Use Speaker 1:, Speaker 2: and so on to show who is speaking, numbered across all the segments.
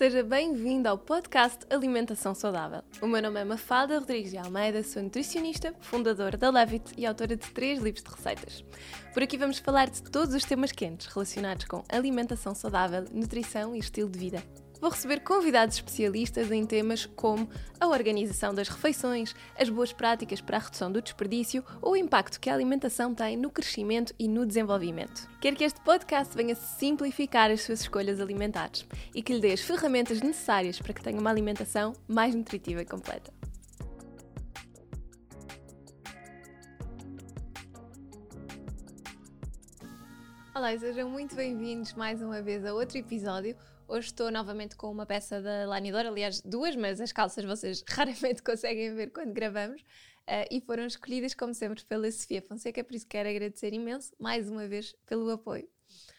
Speaker 1: Seja bem-vindo ao podcast Alimentação Saudável. O meu nome é Mafalda Rodrigues de Almeida, sou nutricionista, fundadora da Levit e autora de três livros de receitas. Por aqui vamos falar de todos os temas quentes relacionados com alimentação saudável, nutrição e estilo de vida vou receber convidados especialistas em temas como a organização das refeições, as boas práticas para a redução do desperdício ou o impacto que a alimentação tem no crescimento e no desenvolvimento. Quero que este podcast venha simplificar as suas escolhas alimentares e que lhe dê as ferramentas necessárias para que tenha uma alimentação mais nutritiva e completa. Olá, sejam muito bem-vindos mais uma vez a outro episódio. Hoje estou novamente com uma peça da Lanidor, aliás, duas, mas as calças vocês raramente conseguem ver quando gravamos. Uh, e foram escolhidas, como sempre, pela Sofia Fonseca, por isso quero agradecer imenso, mais uma vez, pelo apoio.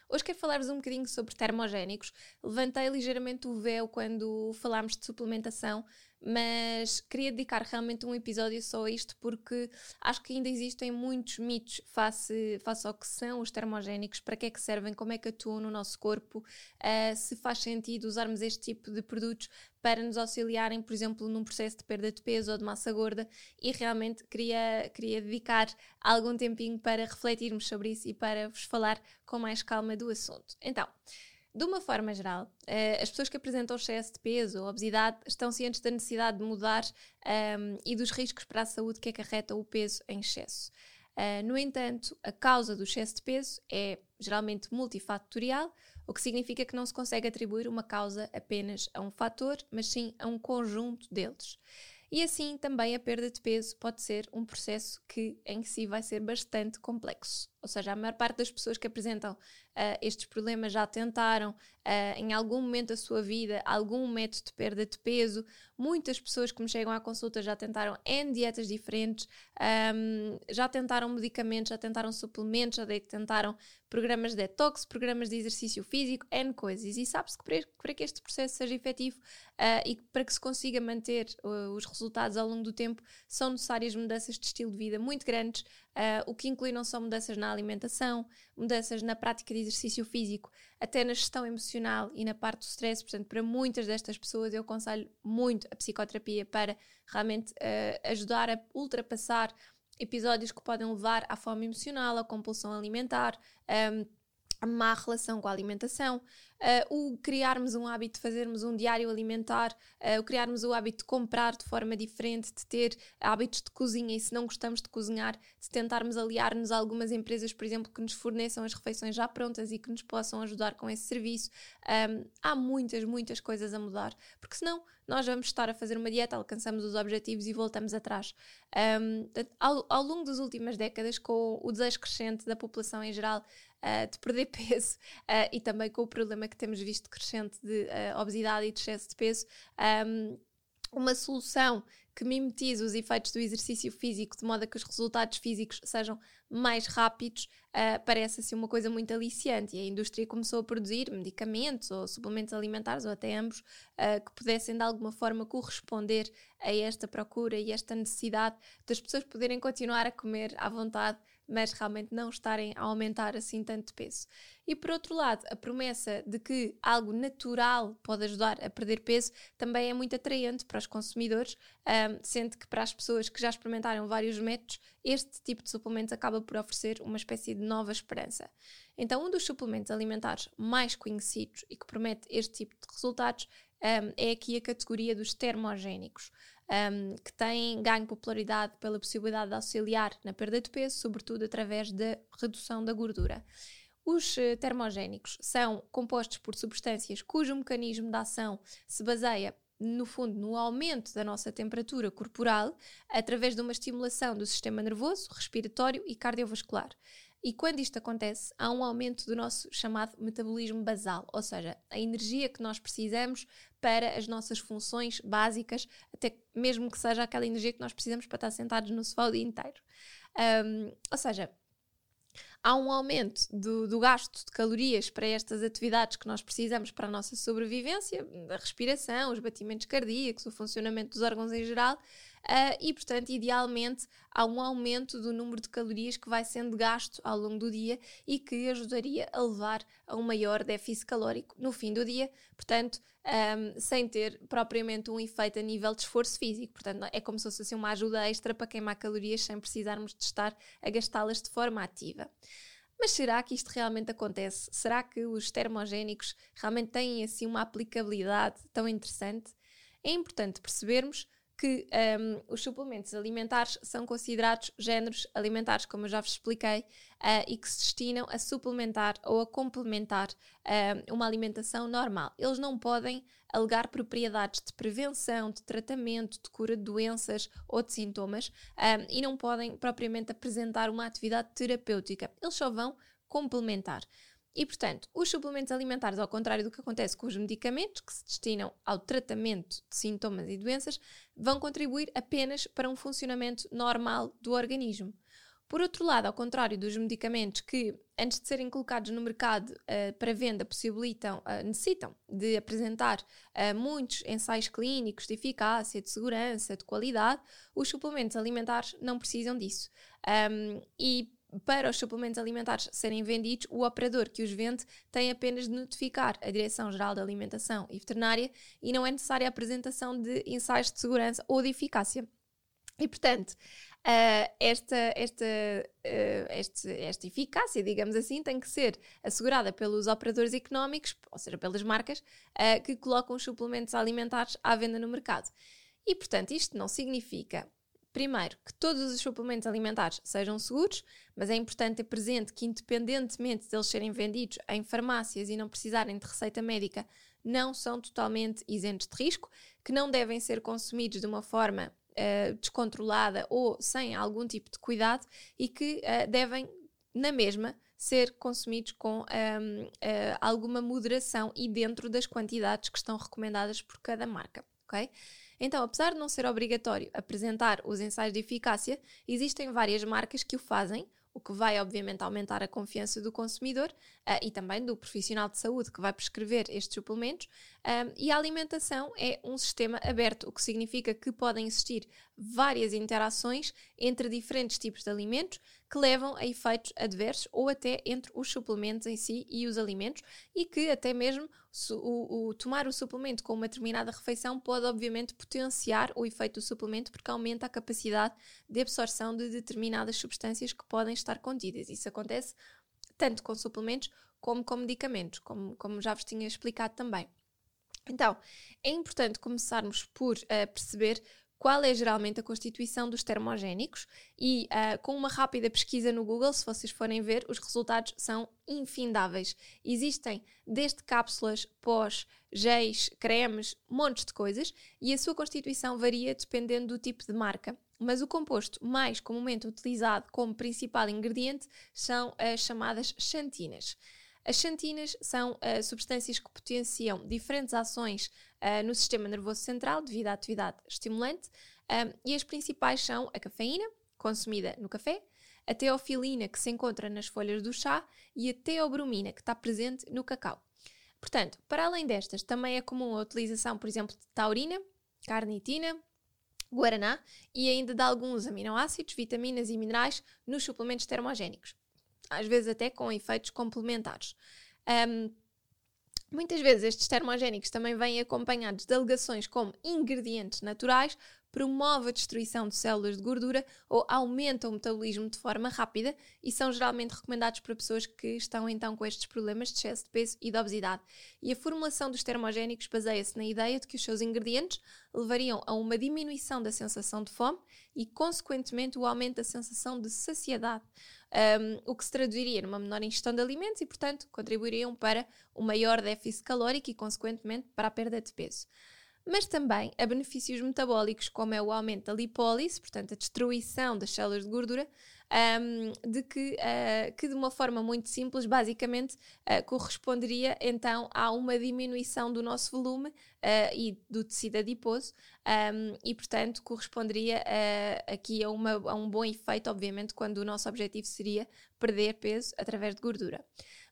Speaker 1: Hoje quero falar-vos um bocadinho sobre termogénicos. Levantei ligeiramente o véu quando falámos de suplementação, mas queria dedicar realmente um episódio só a isto porque acho que ainda existem muitos mitos face, face ao que são os termogénicos, para que é que servem, como é que atuam no nosso corpo, uh, se faz sentido usarmos este tipo de produtos para nos auxiliarem, por exemplo, num processo de perda de peso ou de massa gorda e realmente queria, queria dedicar algum tempinho para refletirmos sobre isso e para vos falar com mais calma do assunto. Então, de uma forma geral, uh, as pessoas que apresentam excesso de peso ou obesidade estão cientes da necessidade de mudar um, ehm, e dos riscos para a saúde que acarreta o peso em excesso. Uh, no entanto, a causa do excesso de peso é geralmente multifatorial, o que significa que não se consegue atribuir uma causa apenas a um fator, mas sim a um conjunto deles. E assim também a perda de peso pode ser um processo que em si vai ser bastante complexo. Ou seja, a maior parte das pessoas que apresentam uh, estes problemas já tentaram uh, em algum momento da sua vida algum método de perda de peso. Muitas pessoas que me chegam à consulta já tentaram N dietas diferentes, um, já tentaram medicamentos, já tentaram suplementos, já tentaram programas de detox, programas de exercício físico, N coisas. E sabe-se que para que este processo seja efetivo uh, e para que se consiga manter os resultados ao longo do tempo, são necessárias mudanças de estilo de vida muito grandes, o que inclui não só mudanças na alimentação, mudanças na prática de exercício físico, até na gestão emocional e na parte do stress. Portanto, para muitas destas pessoas, eu aconselho muito a psicoterapia para realmente uh, ajudar a ultrapassar episódios que podem levar à fome emocional, à compulsão alimentar. Um, a má relação com a alimentação, uh, o criarmos um hábito de fazermos um diário alimentar, uh, o criarmos o hábito de comprar de forma diferente, de ter hábitos de cozinha e se não gostamos de cozinhar, de tentarmos aliar-nos a algumas empresas, por exemplo, que nos forneçam as refeições já prontas e que nos possam ajudar com esse serviço. Um, há muitas, muitas coisas a mudar, porque senão nós vamos estar a fazer uma dieta, alcançamos os objetivos e voltamos atrás. Um, ao, ao longo das últimas décadas, com o desejo crescente da população em geral uh, de perder peso uh, e também com o problema que temos visto crescente de uh, obesidade e de excesso de peso, um, uma solução que mimetize os efeitos do exercício físico de modo a que os resultados físicos sejam mais rápidos, uh, parece assim uma coisa muito aliciante. E a indústria começou a produzir medicamentos ou suplementos alimentares, ou até ambos, uh, que pudessem de alguma forma corresponder a esta procura e esta necessidade das pessoas poderem continuar a comer à vontade mas realmente não estarem a aumentar assim tanto peso. E por outro lado, a promessa de que algo natural pode ajudar a perder peso também é muito atraente para os consumidores, um, sendo que para as pessoas que já experimentaram vários métodos, este tipo de suplemento acaba por oferecer uma espécie de nova esperança. Então, um dos suplementos alimentares mais conhecidos e que promete este tipo de resultados um, é aqui a categoria dos termogénicos um, que têm ganho popularidade pela possibilidade de auxiliar na perda de peso, sobretudo através da redução da gordura. Os uh, termogénicos são compostos por substâncias cujo mecanismo de ação se baseia no fundo, no aumento da nossa temperatura corporal através de uma estimulação do sistema nervoso, respiratório e cardiovascular. E quando isto acontece, há um aumento do nosso chamado metabolismo basal, ou seja, a energia que nós precisamos para as nossas funções básicas, até mesmo que seja aquela energia que nós precisamos para estar sentados no sofá o dia inteiro. Um, ou seja, há um aumento do, do, gasto de calorias para estas atividades que nós precisamos para a nossa sobrevivência, a respiração, os batimentos cardíacos, o funcionamento dos órgãos em geral, uh, e, portanto, idealmente há um aumento do número de calorias que vai sendo gasto ao longo do dia e que ajudaria a levar a um maior déficit calórico no fim do dia, portanto, um, sem ter propriamente um efeito a nível de esforço físico. Portanto, é como se fosse assim, uma ajuda extra para queimar calorias sem precisarmos de estar a gastá-las de forma ativa. Mas será que isto realmente acontece? Será que os termogénicos realmente têm assim uma aplicabilidade tão interessante? É importante percebermos que um, os suplementos alimentares são considerados géneros alimentares, como eu já vos expliquei, uh, e que se destinam a suplementar ou a complementar uh, uma alimentação normal. Eles não podem alegar propriedades de prevenção, de tratamento, de cura de doenças ou de sintomas um, e não podem propriamente apresentar uma atividade terapêutica. Eles só vão complementar. E, portanto, os suplementos alimentares, ao contrário do que acontece com os medicamentos, que se destinam ao tratamento de sintomas e doenças, vão contribuir apenas para um funcionamento normal do organismo. Por outro lado, ao contrário dos medicamentos que, antes de serem colocados no mercado uh, para venda, possibilitam, uh, necessitam de apresentar uh, muitos ensaios clínicos de eficácia, de segurança, de qualidade, os suplementos alimentares não precisam disso. Um, e para os suplementos alimentares serem vendidos, o operador que os vende tem apenas de notificar a Direção-Geral da Alimentação e Veterinária e não é necessária a apresentação de ensaios de segurança ou de eficácia. E, portanto, Uh, esta, esta, uh, este, esta eficácia, digamos assim, tem que ser assegurada pelos operadores económicos, ou seja, pelas marcas, uh, que colocam os suplementos alimentares à venda no mercado. E, portanto, isto não significa Primeiro, que todos os suplementos alimentares sejam seguros, mas é importante ter presente que, independentemente de eles serem vendidos em farmácias e não precisarem de receita médica, não são totalmente isentos de risco, que não devem ser consumidos de uma forma uh, descontrolada ou sem algum tipo de cuidado e que uh, devem, na mesma, ser consumidos com um, ehm, uh, eh, alguma moderação e dentro das quantidades que estão recomendadas por cada marca, ok? Então, apesar de não ser obrigatório apresentar os ensaios de eficácia, existem várias marcas que o fazem, o que vai obviamente aumentar a confiança do consumidor uh, e também do profissional de saúde que vai prescrever estes suplementos. Um, e a alimentação é um sistema aberto, o que significa que podem existir várias interações entre diferentes tipos de alimentos que levam a efeitos adversos ou até entre os suplementos em si e os alimentos e que até mesmo o, o, tomar o suplemento com uma determinada refeição pode obviamente potenciar o efeito do suplemento porque aumenta a capacidade de absorção de determinadas substâncias que podem estar contidas. Isso acontece tanto com suplementos como com medicamentos, como, como já vos tinha explicado também. Então, é importante começarmos por uh, perceber qual é geralmente a constituição dos termogénicos e uh, com uma rápida pesquisa no Google, se vocês forem ver, os resultados são infindáveis. Existem desde cápsulas, pós, géis, cremes, montes de coisas e a sua constituição varia dependendo do tipo de marca. Mas o composto mais comumente utilizado como principal ingrediente são as chamadas xantinas. As xantinas são uh, substâncias que potenciam diferentes ações uh, no sistema nervoso central devido à atividade estimulante um, e as principais são a cafeína, consumida no café, a teofilina, que se encontra nas folhas do chá, e a teobromina, que está presente no cacau. Portanto, para além destas, também é comum a utilização, por exemplo, de taurina, carnitina, guaraná e ainda de alguns aminoácidos, vitaminas e minerais nos suplementos termogénicos às vezes até com efeitos complementares. Um, muitas vezes estes termogénicos também vêm acompanhados de alegações como ingredientes naturais, promove a destruição de células de gordura ou aumenta o metabolismo de forma rápida e são geralmente recomendados para pessoas que estão então com estes problemas de excesso de peso e de obesidade. E a formulação dos termogénicos baseia-se na ideia de que os seus ingredientes levariam a uma diminuição da sensação de fome e, consequentemente, o aumento da sensação de saciedade. Um, o que se traduziria numa menor ingestão de alimentos e, portanto, contribuiriam para o maior déficit calórico e, consequentemente, para a perda de peso. Mas também a benefícios metabólicos, como é o aumento da lipólise, portanto, a destruição das células de gordura, um, de que, uh, que de uma forma muito simples, basicamente, uh, corresponderia então a uma diminuição do nosso volume uh, e do tecido adiposo, um, e portanto corresponderia aqui a, uma, a um bom efeito, obviamente, quando o nosso objetivo seria perder peso através de gordura.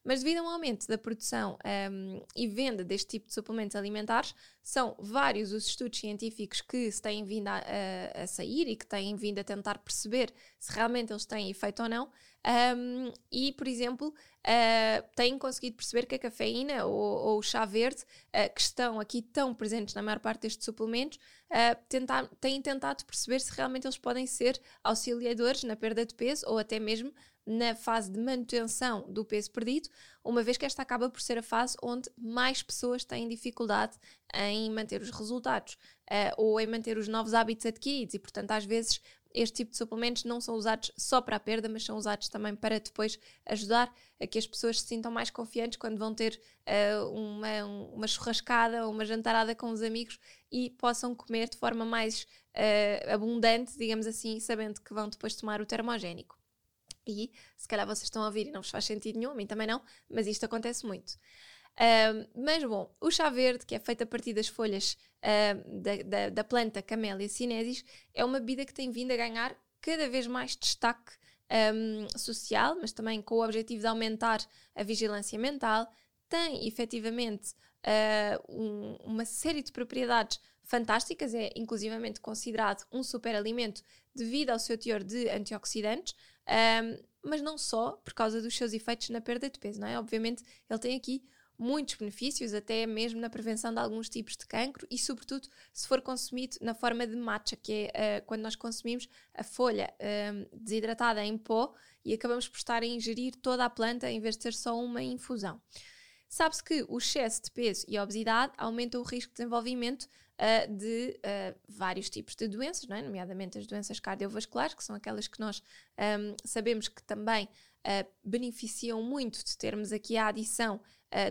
Speaker 1: Mas devido a um aumento da produção um, e venda deste tipo de suplementos alimentares, são vários os estudos científicos que se têm vindo a, a, a sair e que têm vindo a tentar perceber se realmente eles têm efeito ou não. Um, e, por exemplo, uh, têm conseguido perceber que a cafeína ou, ou o chá verde, uh, que estão aqui tão presentes na maior parte destes suplementos, uh, tentar, têm tentado perceber se realmente eles podem ser auxiliadores na perda de peso ou até mesmo na fase de manutenção do peso perdido, uma vez que esta acaba por ser a fase onde mais pessoas têm dificuldade em manter os resultados uh, ou em manter os novos hábitos adquiridos e, portanto, às vezes este tipo de suplementos não são usados só para a perda, mas são usados também para depois ajudar a que as pessoas se sintam mais confiantes quando vão ter uh, uma, uma churrascada ou uma jantarada com os amigos e possam comer de forma mais uh, abundante, digamos assim, sabendo que vão depois tomar o termogénico. E se calhar vocês estão a ouvir e não vos faz sentido nenhum, a mim também não, mas isto acontece muito. Uh, mas bom, o chá verde, que é feito a partir das folhas uh, da, da, da, planta Camellia sinensis, é uma bebida que tem vindo a ganhar cada vez mais destaque um, social, mas também com o objetivo de aumentar a vigilância mental. Tem efetivamente uh, um, uma série de propriedades fantásticas, é inclusivamente considerado um superalimento devido ao seu teor de antioxidantes, um, mas não só por causa dos seus efeitos na perda de peso, não é? Obviamente ele tem aqui muitos benefícios, até mesmo na prevenção de alguns tipos de cancro e, sobretudo, se for consumido na forma de matcha, que é uh, quando nós consumimos a folha desidratada em pó e acabamos por estar a ingerir toda a planta em vez de ser só uma infusão. Sabe-se que o excesso de peso e obesidade aumentam o risco de desenvolvimento uh, de uh, vários tipos de doenças, é? nomeadamente as doenças cardiovasculares, que são aquelas que nós um, sabemos que também uh, beneficiam muito de termos aqui a adição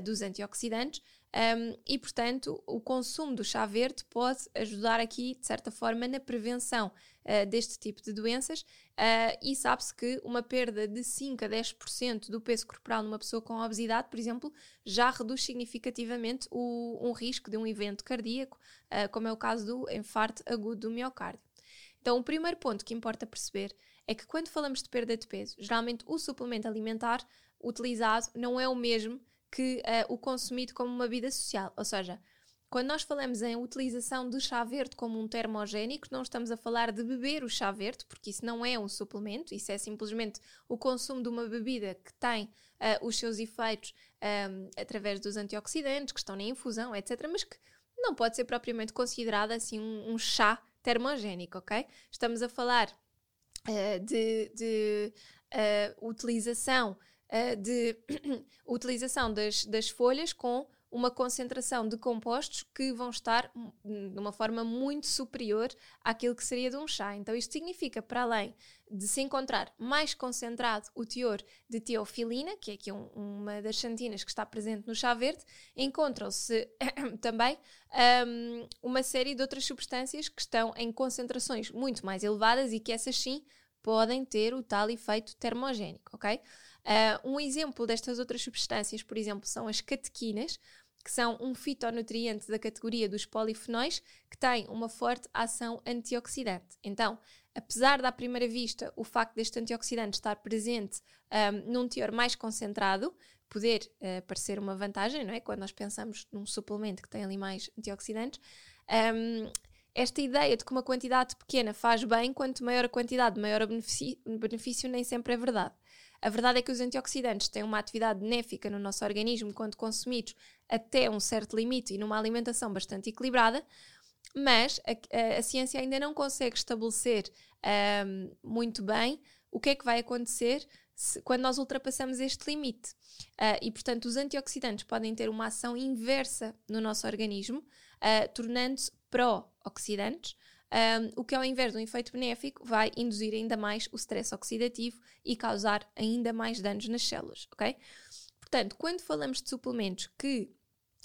Speaker 1: dos antioxidantes. Um, e, portanto, o consumo do chá verde pode ajudar aqui, de certa forma, na prevenção uh, deste tipo de doenças. Uh, e sabe-se que uma perda de 5 a 10% do peso corporal numa pessoa com obesidade, por exemplo, já reduz significativamente o, um risco de um evento cardíaco, uh, como é o caso do infarto agudo do miocárdio. Então, o primeiro ponto que importa perceber é que quando falamos de perda de peso, geralmente o suplemento alimentar utilizado não é o mesmo que uh, o consumido como uma bebida social. Ou seja, quando nós falamos em utilização do chá verde como um termogénico, não estamos a falar de beber o chá verde, porque isso não é um suplemento, isso é simplesmente o consumo de uma bebida que tem uh, os seus efeitos um, ehm, através dos antioxidantes que estão na infusão, etc., mas que não pode ser propriamente considerada assim um, um chá termogénico, ok? Estamos a falar uh, de, de uh, utilização uh, de utilização das, das folhas com uma concentração de compostos que vão estar de uma forma muito superior àquilo que seria de um chá. Então, isto significa, para além de se encontrar mais concentrado o teor de teofilina, que é aqui um, uma das xantinas que está presente no chá verde, encontram-se também um, uma série de outras substâncias que estão em concentrações muito mais elevadas e que essas sim podem ter o tal efeito termogénico, ok? Uh, um exemplo destas outras substâncias, por exemplo, são as catequinas, que são um fitonutriente da categoria dos polifenóis que tem uma forte ação antioxidante. Então, apesar da primeira vista o facto deste antioxidante estar presente um, num teor mais concentrado, poder uh, parecer uma vantagem, não é? Quando nós pensamos num suplemento que tem ali mais antioxidantes, um, esta ideia de que uma quantidade pequena faz bem, quanto maior a quantidade, maior o benefício, benefício nem sempre é verdade. A verdade é que os antioxidantes têm uma atividade benéfica no nosso organismo quando consumidos até um certo limite e numa alimentação bastante equilibrada, mas a, a, a ciência ainda não consegue estabelecer um, muito bem o que é que vai acontecer se, quando nós ultrapassamos este limite. Uh, e, portanto, os antioxidantes podem ter uma ação inversa no nosso organismo, uh, tornando-se pró-oxidantes, um, o que ao invés de um efeito benéfico vai induzir ainda mais o stress oxidativo e causar ainda mais danos nas células, ok? Portanto, quando falamos de suplementos que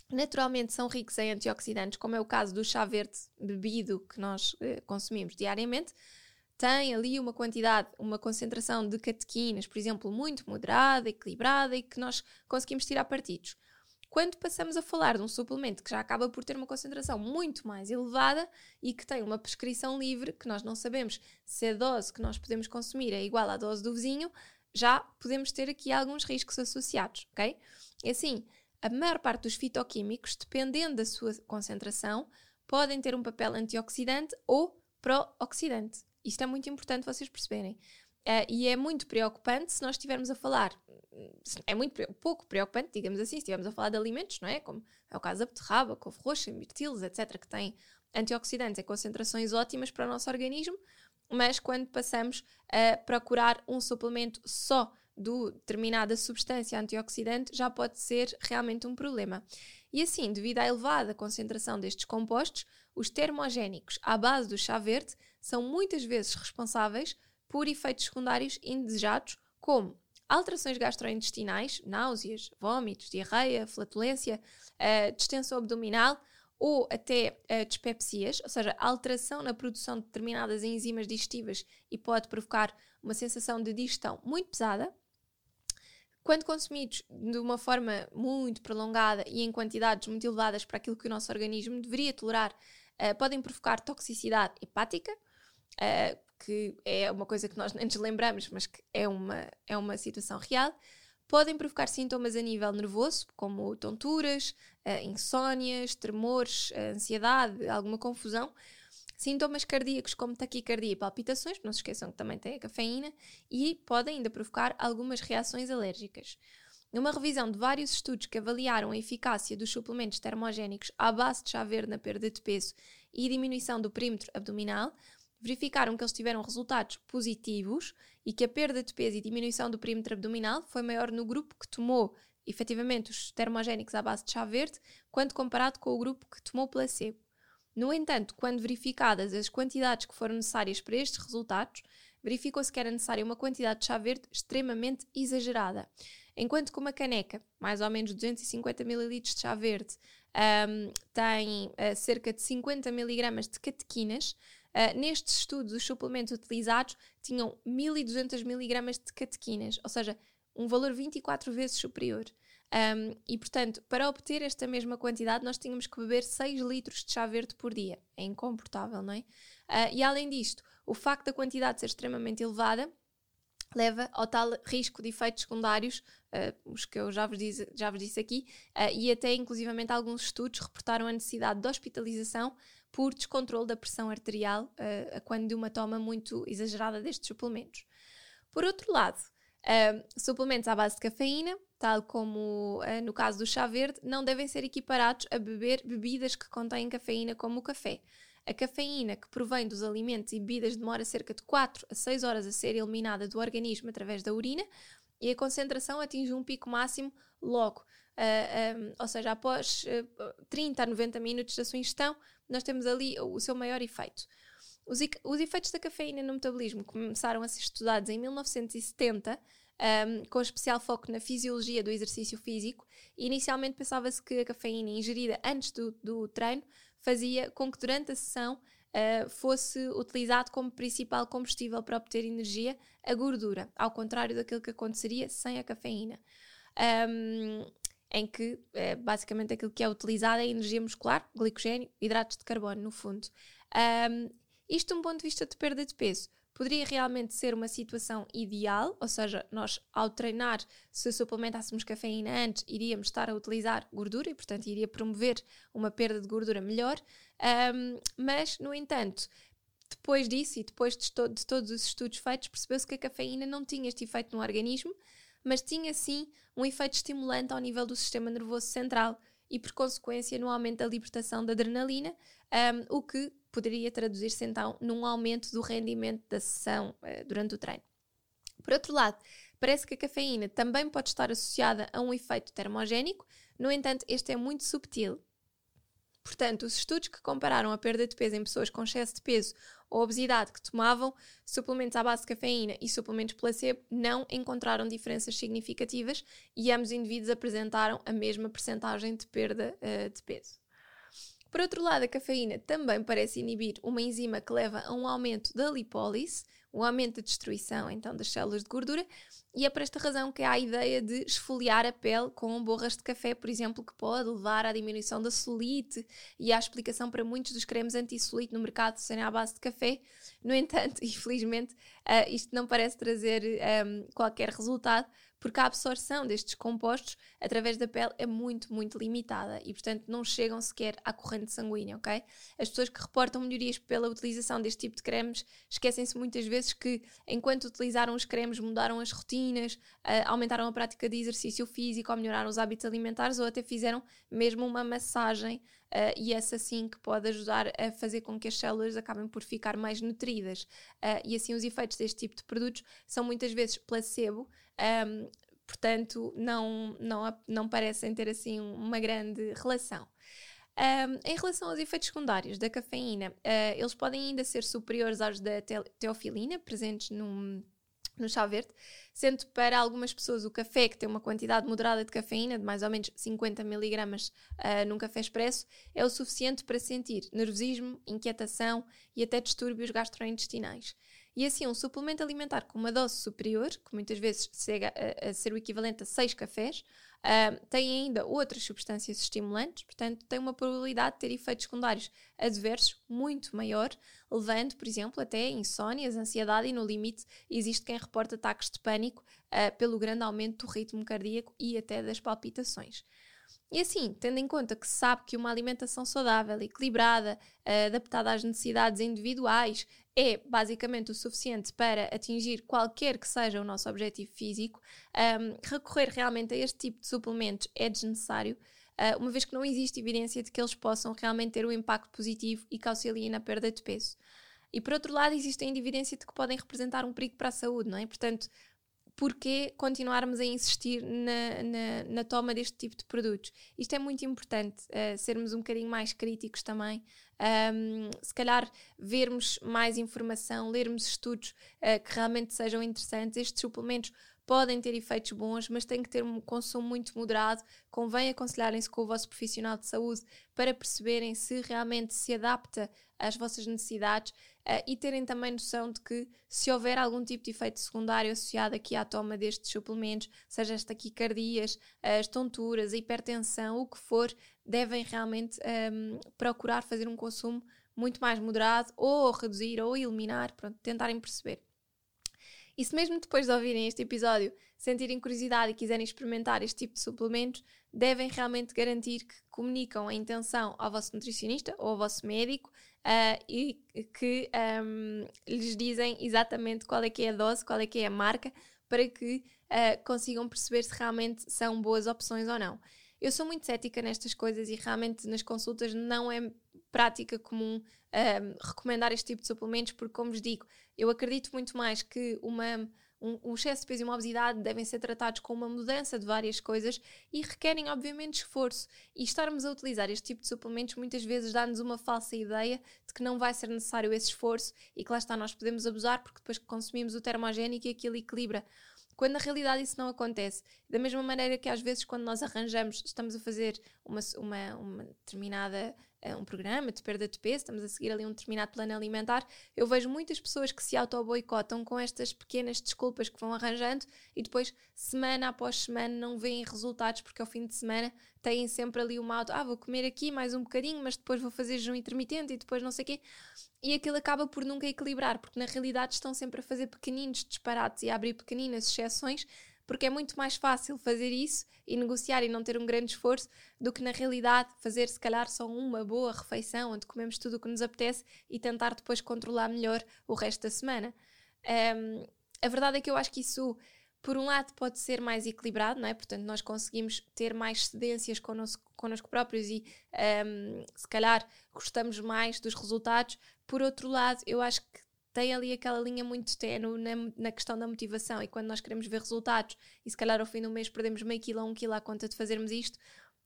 Speaker 1: naturalmente são ricos em antioxidantes, como é o caso do chá verde bebido que nós eh, consumimos diariamente, tem ali uma quantidade, uma concentração de catequinas, por exemplo, muito moderada, equilibrada e que nós conseguimos tirar partidos. Quando passamos a falar de um suplemento que já acaba por ter uma concentração muito mais elevada e que tem uma prescrição livre, que nós não sabemos se a dose que nós podemos consumir é igual à dose do vizinho, já podemos ter aqui alguns riscos associados, ok? E assim, a maior parte dos fitoquímicos, dependendo da sua concentração, podem ter um papel antioxidante ou pró-oxidante. Isto é muito importante vocês perceberem. Uh, e é muito preocupante se nós estivermos a falar, é muito pouco preocupante, digamos assim, se estivermos a falar de alimentos, não é? Como é o caso da beterraba, couve roxa, mirtilos, etc., que têm antioxidantes em concentrações ótimas para o nosso organismo, mas quando passamos a procurar um suplemento só do determinada substância antioxidante, já pode ser realmente um problema. E assim, devido à elevada concentração destes compostos, os termogénicos à base do chá verde são muitas vezes responsáveis por efeitos secundários indesejados, como alterações gastrointestinais, náuseas, vômitos, diarreia, flatulência, uh, distensão abdominal ou até uh, dispepsias, ou seja, alteração na produção de determinadas enzimas digestivas e pode provocar uma sensação de digestão muito pesada. Quando consumidos de uma forma muito prolongada e em quantidades muito elevadas para aquilo que o nosso organismo deveria tolerar, uh, podem provocar toxicidade hepática, uh, que é uma coisa que nós nem nos lembramos, mas que é uma, é uma situação real. Podem provocar sintomas a nível nervoso, como tonturas, uh, insónias, tremores, uh, ansiedade, alguma confusão. Sintomas cardíacos como taquicardia e palpitações, não se esqueçam que também tem a cafeína, e podem ainda provocar algumas reações alérgicas. Numa revisão de vários estudos que avaliaram a eficácia dos suplementos termogénicos à base de chá verde na perda de peso e diminuição do perímetro abdominal, verificaram que eles tiveram resultados positivos e que a perda de peso e diminuição do perímetro abdominal foi maior no grupo que tomou efetivamente os termogénicos à base de chá verde, quando comparado com o grupo que tomou placebo. No entanto, quando verificadas as quantidades que foram necessárias para estes resultados, verificou-se que era necessária uma quantidade de chá verde extremamente exagerada. Enquanto que uma caneca, mais ou menos 250 ml de chá verde, um, tem uh, cerca de 50 mg de catequinas, Uh, nestes estudos, os suplementos utilizados tinham 1200 mg de catequinas, ou seja, um valor 24 vezes superior. Um, e, portanto, para obter esta mesma quantidade, nós tínhamos que beber 6 litros de chá verde por dia. É incomportável, não é? Uh, e, além disto, o facto da quantidade ser extremamente elevada leva ao tal risco de efeitos secundários, uh, os que eu já vos disse, já vos disse aqui, uh, e até inclusivamente alguns estudos reportaram a necessidade de hospitalização por descontrole da pressão arterial uh, quando de uma toma muito exagerada destes suplementos. Por outro lado, suplementos à base de cafeína, tal como no caso do chá verde, não devem ser equiparados a beber bebidas que contêm cafeína, como o café. A cafeína que provém dos alimentos e bebidas demora cerca de 4 a 6 horas a ser eliminada do organismo através da urina e a concentração atinge um pico máximo logo. Uh, ah, um, ou seja, após uh, 30 a 90 minutos da sua ingestão, nós temos ali o seu maior efeito. Os, os efeitos da cafeína no metabolismo começaram a ser estudados em 1970, um, com especial foco na fisiologia do exercício físico. Inicialmente pensava-se que a cafeína ingerida antes do, do treino fazia com que durante a sessão uh, fosse utilizado como principal combustível para obter energia a gordura, ao contrário daquilo que aconteceria sem a cafeína. Um, em que é, basicamente aquilo que é utilizado é energia muscular, glicogênio, hidratos de carbono, no fundo. Um, isto, de um ponto de vista de perda de peso, poderia realmente ser uma situação ideal, ou seja, nós ao treinar, se suplementássemos cafeína antes, iríamos estar a utilizar gordura e, portanto, iria promover uma perda de gordura melhor. Um, mas, no entanto, depois disso e depois de, to de todos os estudos feitos, percebeu-se que a cafeína não tinha este efeito no organismo, mas tinha sim um efeito estimulante ao nível do sistema nervoso central e, por consequência, no aumento da libertação da adrenalina, um, o que poderia traduzir-se então num aumento do rendimento da sessão uh, durante o treino. Por outro lado, parece que a cafeína também pode estar associada a um efeito termogénico, no entanto, este é muito subtil. Portanto, os estudos que compararam a perda de peso em pessoas com excesso de peso ou obesidade que tomavam suplementos à base de cafeína e suplementos placebo não encontraram diferenças significativas e ambos os indivíduos apresentaram a mesma percentagem de perda uh, de peso. Por outro lado, a cafeína também parece inibir uma enzima que leva a um aumento da lipólise, um aumento da destruição então das células de gordura, e é por esta razão que há a ideia de esfoliar a pele com borras de café, por exemplo, que pode levar à diminuição da solite e à explicação para muitos dos cremes anti-solite no mercado serem à base de café. No entanto, infelizmente, uh, isto não parece trazer um, ehm, qualquer resultado, porque a absorção destes compostos através da pele é muito, muito limitada e, portanto, não chegam sequer à corrente sanguínea, ok? As pessoas que reportam melhorias pela utilização deste tipo de cremes esquecem-se muitas vezes que, enquanto utilizaram os cremes, mudaram as rotinas, uh, aumentaram a prática de exercício físico, ou melhoraram os hábitos alimentares, ou até fizeram mesmo uma massagem Uh, e essa sim que pode ajudar a fazer com que as células acabem por ficar mais nutridas. Uh, e assim os efeitos deste tipo de produtos são muitas vezes placebo, um, portanto, não, não, não parecem ter assim uma grande relação. Um, em relação aos efeitos secundários da cafeína, uh, eles podem ainda ser superiores aos da teofilina, presentes no, no chá verde, sendo para algumas pessoas o café, que tem uma quantidade moderada de cafeína, de mais ou menos 50 mg uh, num café expresso, é o suficiente para sentir nervosismo, inquietação e até distúrbios gastrointestinais. E assim, um suplemento alimentar com uma dose superior, que muitas vezes chega a, a ser o equivalente a 6 cafés, uh, tem ainda outras substâncias estimulantes, portanto, tem uma probabilidade de ter efeitos secundários adversos muito maior, levando, por exemplo, até insónias, ansiedade e, no limite, existe quem reporta ataques de pânico uh, pelo grande aumento do ritmo cardíaco e até das palpitações. E assim, tendo em conta que se sabe que uma alimentação saudável, equilibrada, uh, adaptada às necessidades individuais, é basicamente o suficiente para atingir qualquer que seja o nosso objetivo físico, um, recorrer realmente a este tipo de suplementos é desnecessário, uh, uma vez que não existe evidência de que eles possam realmente ter um impacto positivo e que auxiliem na perda de peso. E por outro lado, existe ainda evidência de que podem representar um perigo para a saúde, não é? Portanto, porquê continuarmos a insistir na, na, na, toma deste tipo de produtos. Isto é muito importante, uh, sermos um bocadinho mais críticos também, um, se calhar vermos mais informação, lermos estudos uh, que realmente sejam interessantes. Estes suplementos podem ter efeitos bons, mas têm que ter um consumo muito moderado. Convém aconselharem-se com o vosso profissional de saúde para perceberem se realmente se adapta às vossas necessidades uh, e terem também noção de que se houver algum tipo de efeito secundário associado aqui à toma destes suplementos, seja as taquicardias, as tonturas, a hipertensão, o que for, devem realmente um, procurar fazer um consumo muito mais moderado ou reduzir ou eliminar, pronto, tentarem perceber. E se mesmo depois de ouvirem este episódio sentirem curiosidade e quiserem experimentar este tipo de suplementos, devem realmente garantir que comunicam a intenção ao vosso nutricionista ou ao vosso médico uh, e que um, lhes dizem exatamente qual é que é a dose, qual é que é a marca, para que uh, consigam perceber se realmente são boas opções ou não. Eu sou muito cética nestas coisas e realmente nas consultas não é prática comum um, recomendar este tipo de suplementos, porque, como vos digo, eu acredito muito mais que uma, um, um, excesso de peso e uma obesidade devem ser tratados com uma mudança de várias coisas e requerem, obviamente, esforço. E estarmos a utilizar este tipo de suplementos muitas vezes dá-nos uma falsa ideia de que não vai ser necessário esse esforço e que lá está, nós podemos abusar porque depois consumimos o termogénico e aquilo equilibra quando na realidade isso não acontece. Da mesma maneira que às vezes quando nós arranjamos, estamos a fazer uma, uma, uma determinada um programa de perda de peso, estamos a seguir ali um determinado plano alimentar, eu vejo muitas pessoas que se auto-boicotam com estas pequenas desculpas que vão arranjando e depois, semana após semana, não veem resultados porque ao fim de semana têm sempre ali uma auto, ah, vou comer aqui mais um bocadinho, mas depois vou fazer jejum intermitente e depois não sei o quê. E aquilo acaba por nunca equilibrar, porque na realidade estão sempre a fazer pequeninos disparates e a abrir pequeninas exceções porque é muito mais fácil fazer isso e negociar e não ter um grande esforço do que na realidade fazer se calhar só uma boa refeição onde comemos tudo o que nos apetece e tentar depois controlar melhor o resto da semana. Um, a verdade é que eu acho que isso, por um lado, pode ser mais equilibrado, não é? Portanto, nós conseguimos ter mais cedências connosco, connosco próprios e um, se calhar gostamos mais dos resultados. Por outro lado, eu acho que tem ali aquela linha muito ténue na, na, questão da motivação e quando nós queremos ver resultados e se calhar ao fim do mês perdemos meio quilo ou um quilo à conta de fazermos isto,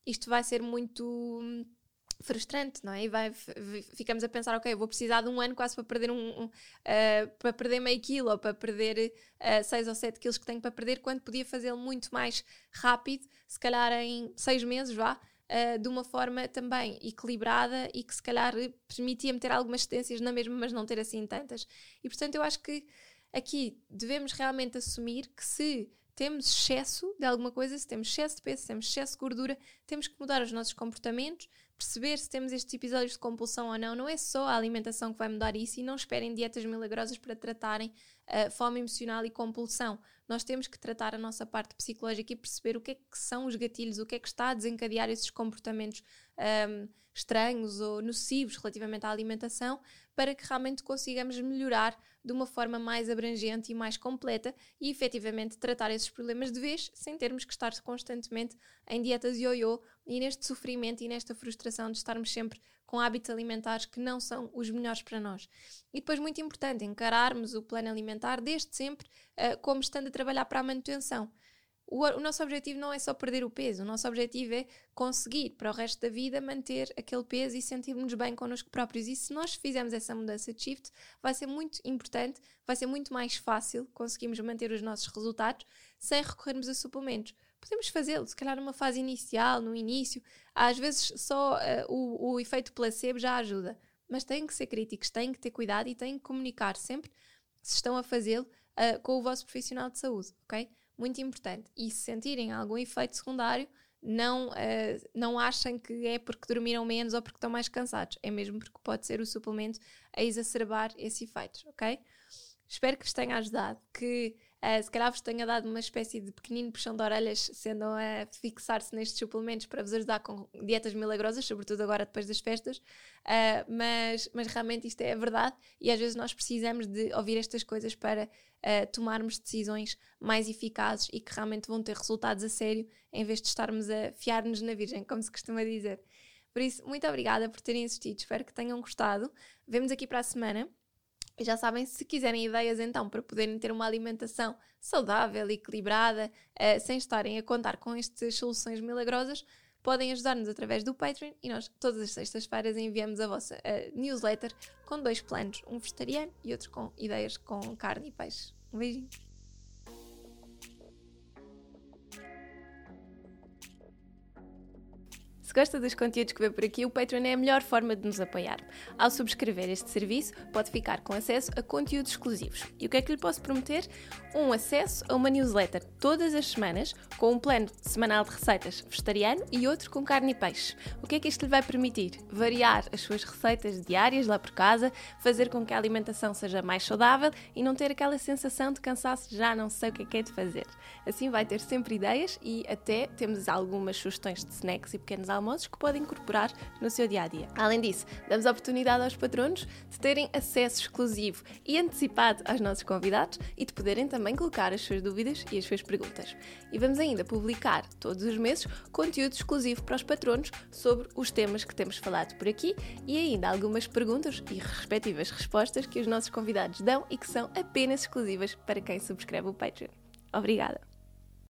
Speaker 1: isto vai ser muito hum, frustrante, não é? E vai, ficamos a pensar, ok, vou precisar de um ano quase para perder um, um uh, para perder meio quilo ou para perder 6 uh, ou 7 quilos que tenho para perder, quando podia fazê-lo muito mais rápido, se calhar em 6 meses, vá, uh, de uma forma também equilibrada e que se calhar permitia-me ter algumas cedências na mesma, mas não ter assim tantas. E portanto eu acho que aqui devemos realmente assumir que se temos excesso de alguma coisa, se temos excesso de peso, se temos excesso de gordura, temos que mudar os nossos comportamentos, perceber se temos estes episódios de compulsão ou não. Não é só a alimentação que vai mudar isso e não esperem dietas milagrosas para tratarem fome emocional e compulsão. Nós temos que tratar a nossa parte psicológica e perceber o que é que são os gatilhos, o que é que está a desencadear esses comportamentos um, estranhos ou nocivos relativamente à alimentação, para que realmente consigamos melhorar de uma forma mais abrangente e mais completa e efetivamente tratar esses problemas de vez, sem termos que estar constantemente em dietas ioiô e neste sofrimento e nesta frustração de estarmos sempre com hábitos alimentares que não são os melhores para nós. E depois, muito importante, encararmos o plano alimentar desde sempre uh, como estando a trabalhar para a manutenção. O, o, nosso objetivo não é só perder o peso, o nosso objetivo é conseguir para o resto da vida manter aquele peso e sentirmos bem connosco próprios. E se nós fizermos essa mudança de shift, vai ser muito importante, vai ser muito mais fácil conseguirmos manter os nossos resultados sem recorrermos a suplementos podemos fazê-lo, se calhar numa fase inicial, no início. Às vezes só uh, o, o efeito placebo já ajuda. Mas têm que ser críticos, têm que ter cuidado e têm que comunicar sempre se estão a fazê-lo uh, com o vosso profissional de saúde, ok? Muito importante. E se sentirem algum efeito secundário, não, uh, não achem que é porque dormiram menos ou porque estão mais cansados. É mesmo porque pode ser o suplemento a exacerbar esse efeito, ok? Espero que vos tenha ajudado, que Uh, se calhar vos tenha dado uma espécie de pequenino puxão de orelhas, sendo a fixar-se nestes suplementos para vos ajudar com dietas milagrosas, sobretudo agora depois das festas. Uh, mas, mas realmente isto é verdade e às vezes nós precisamos de ouvir estas coisas para uh, tomarmos decisões mais eficazes e que realmente vão ter resultados a sério, em vez de estarmos a fiar-nos na Virgem, como se costuma dizer. Por isso, muito obrigada por terem assistido, espero que tenham gostado. Vemos aqui para a semana. Já sabem, se quiserem ideias então para poderem ter uma alimentação saudável, equilibrada, uh, sem estarem a contar com estas soluções milagrosas, podem ajudar-nos através do Patreon e nós todas as sextas-feiras enviamos a vossa uh, newsletter com dois planos, um vegetariano e outro com ideias com carne e peixe. Um beijinho. Gosta dos conteúdos que vê por aqui, o Patreon é a melhor forma de nos apoiar. Ao subscrever este serviço, pode ficar com acesso a conteúdos exclusivos. E o que é que lhe posso prometer? Um acesso a uma newsletter todas as semanas, com um plano semanal de receitas vegetariano e outro com carne e peixe. O que é que isto lhe vai permitir? Variar as suas receitas diárias lá por casa, fazer com que a alimentação seja mais saudável e não ter aquela sensação de cansaço já não sei o que é que é de fazer. Assim vai ter sempre ideias e até temos algumas sugestões de snacks e pequenos almoços que podem incorporar no seu dia a dia. Além disso, damos a oportunidade aos patronos de terem acesso exclusivo e antecipado aos nossos convidados e de poderem também colocar as suas dúvidas e as suas perguntas. E vamos ainda publicar todos os meses conteúdo exclusivo para os patronos sobre os temas que temos falado por aqui e ainda algumas perguntas e respectivas respostas que os nossos convidados dão e que são apenas exclusivas para quem subscreve o Patreon. Obrigada!